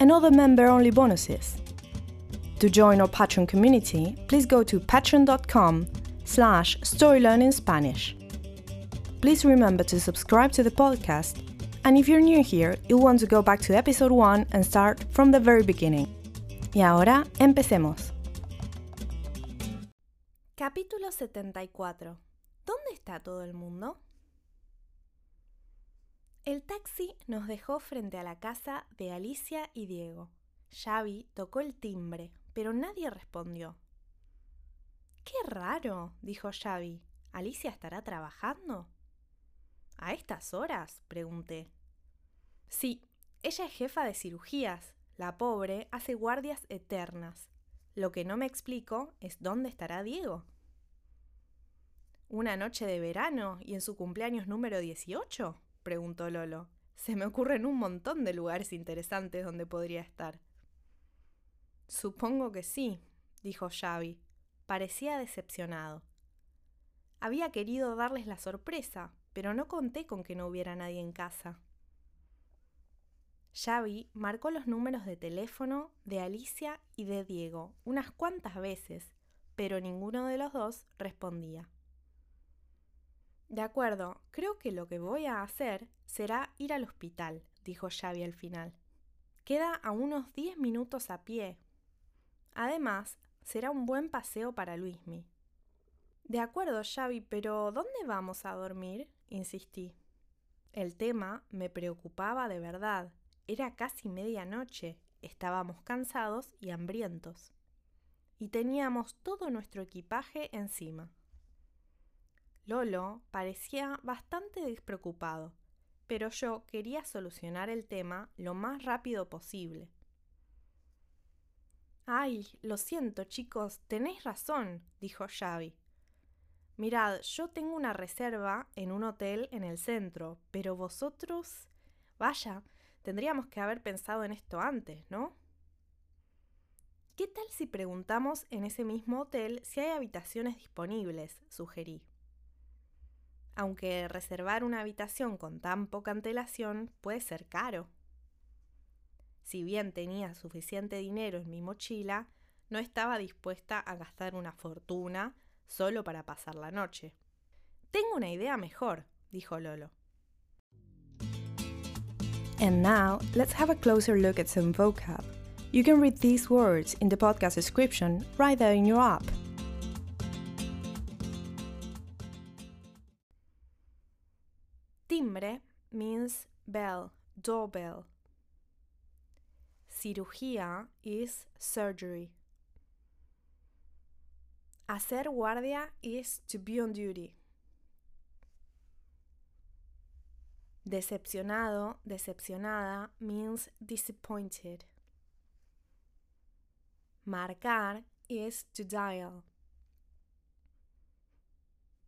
and other member-only bonuses. To join our Patreon community, please go to patreon.com slash storylearningspanish. Please remember to subscribe to the podcast, and if you're new here, you'll want to go back to episode 1 and start from the very beginning. Y ahora, empecemos. Capítulo 74. ¿Dónde está todo el mundo? El taxi nos dejó frente a la casa de Alicia y Diego. Xavi tocó el timbre, pero nadie respondió. Qué raro, dijo Xavi. ¿Alicia estará trabajando? ¿A estas horas? pregunté. Sí, ella es jefa de cirugías. La pobre hace guardias eternas. Lo que no me explico es dónde estará Diego. ¿Una noche de verano y en su cumpleaños número 18? Preguntó Lolo. Se me ocurren un montón de lugares interesantes donde podría estar. Supongo que sí, dijo Xavi. Parecía decepcionado. Había querido darles la sorpresa, pero no conté con que no hubiera nadie en casa. Xavi marcó los números de teléfono de Alicia y de Diego unas cuantas veces, pero ninguno de los dos respondía. De acuerdo, creo que lo que voy a hacer será ir al hospital, dijo Xavi al final. Queda a unos diez minutos a pie. Además, será un buen paseo para Luismi. De acuerdo, Xavi, pero ¿dónde vamos a dormir? insistí. El tema me preocupaba de verdad. Era casi medianoche, estábamos cansados y hambrientos. Y teníamos todo nuestro equipaje encima. Lolo parecía bastante despreocupado, pero yo quería solucionar el tema lo más rápido posible. Ay, lo siento, chicos, tenéis razón, dijo Xavi. Mirad, yo tengo una reserva en un hotel en el centro, pero vosotros... Vaya, tendríamos que haber pensado en esto antes, ¿no? ¿Qué tal si preguntamos en ese mismo hotel si hay habitaciones disponibles? sugerí aunque reservar una habitación con tan poca antelación puede ser caro. Si bien tenía suficiente dinero en mi mochila, no estaba dispuesta a gastar una fortuna solo para pasar la noche. Tengo una idea mejor, dijo Lolo. And now, let's have a closer look at some vocab. You can read these words in the podcast description right there in your app. Bell, doorbell. Cirugía is surgery. Hacer guardia is to be on duty. Decepcionado, decepcionada means disappointed. Marcar is to dial.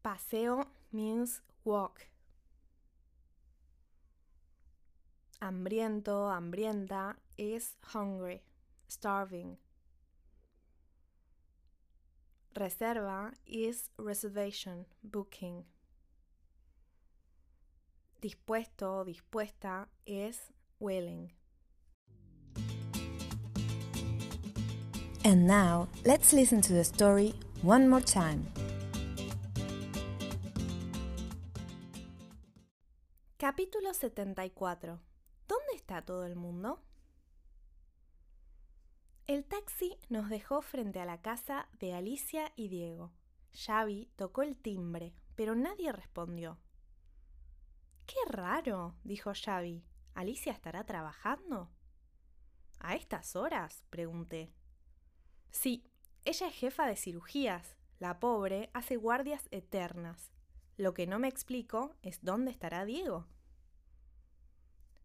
Paseo means walk. Hambriento, hambrienta is hungry, starving. Reserva is reservation, booking. Dispuesto, dispuesta is willing. And now, let's listen to the story one more time. Capítulo 74 ¿Dónde está todo el mundo? El taxi nos dejó frente a la casa de Alicia y Diego. Xavi tocó el timbre, pero nadie respondió. Qué raro, dijo Xavi. ¿Alicia estará trabajando? ¿A estas horas? pregunté. Sí, ella es jefa de cirugías. La pobre hace guardias eternas. Lo que no me explico es dónde estará Diego.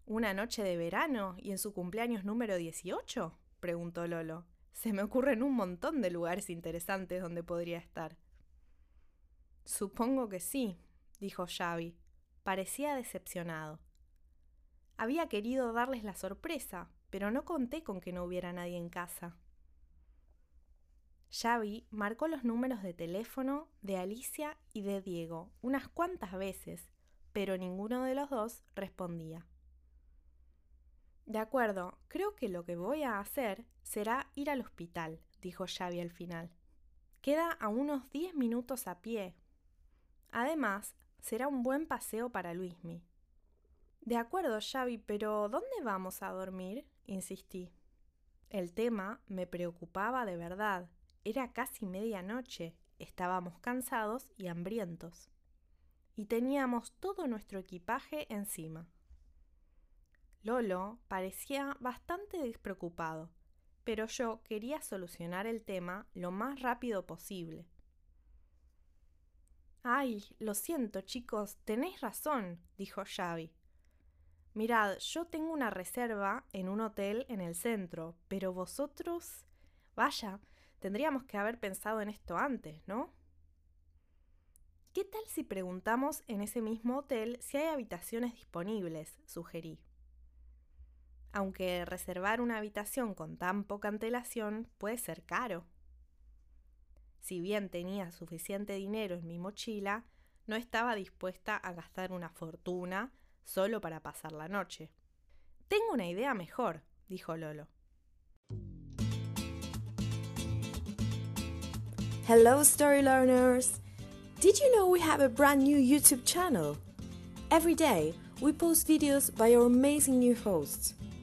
¿Una noche de verano y en su cumpleaños número 18? preguntó Lolo. Se me ocurren un montón de lugares interesantes donde podría estar. Supongo que sí, dijo Xavi. Parecía decepcionado. Había querido darles la sorpresa, pero no conté con que no hubiera nadie en casa. Xavi marcó los números de teléfono de Alicia y de Diego unas cuantas veces, pero ninguno de los dos respondía. De acuerdo, creo que lo que voy a hacer será ir al hospital, dijo Xavi al final. Queda a unos diez minutos a pie. Además, será un buen paseo para Luismi. De acuerdo, Xavi, pero ¿dónde vamos a dormir? insistí. El tema me preocupaba de verdad. Era casi medianoche, estábamos cansados y hambrientos. Y teníamos todo nuestro equipaje encima. Lolo parecía bastante despreocupado, pero yo quería solucionar el tema lo más rápido posible. Ay, lo siento, chicos, tenéis razón, dijo Xavi. Mirad, yo tengo una reserva en un hotel en el centro, pero vosotros... Vaya, tendríamos que haber pensado en esto antes, ¿no? ¿Qué tal si preguntamos en ese mismo hotel si hay habitaciones disponibles? sugerí. Aunque reservar una habitación con tan poca antelación puede ser caro. Si bien tenía suficiente dinero en mi mochila, no estaba dispuesta a gastar una fortuna solo para pasar la noche. Tengo una idea mejor, dijo Lolo. Hello, story learners! Did you know we have a brand new YouTube channel? Every day, we post videos by our amazing new hosts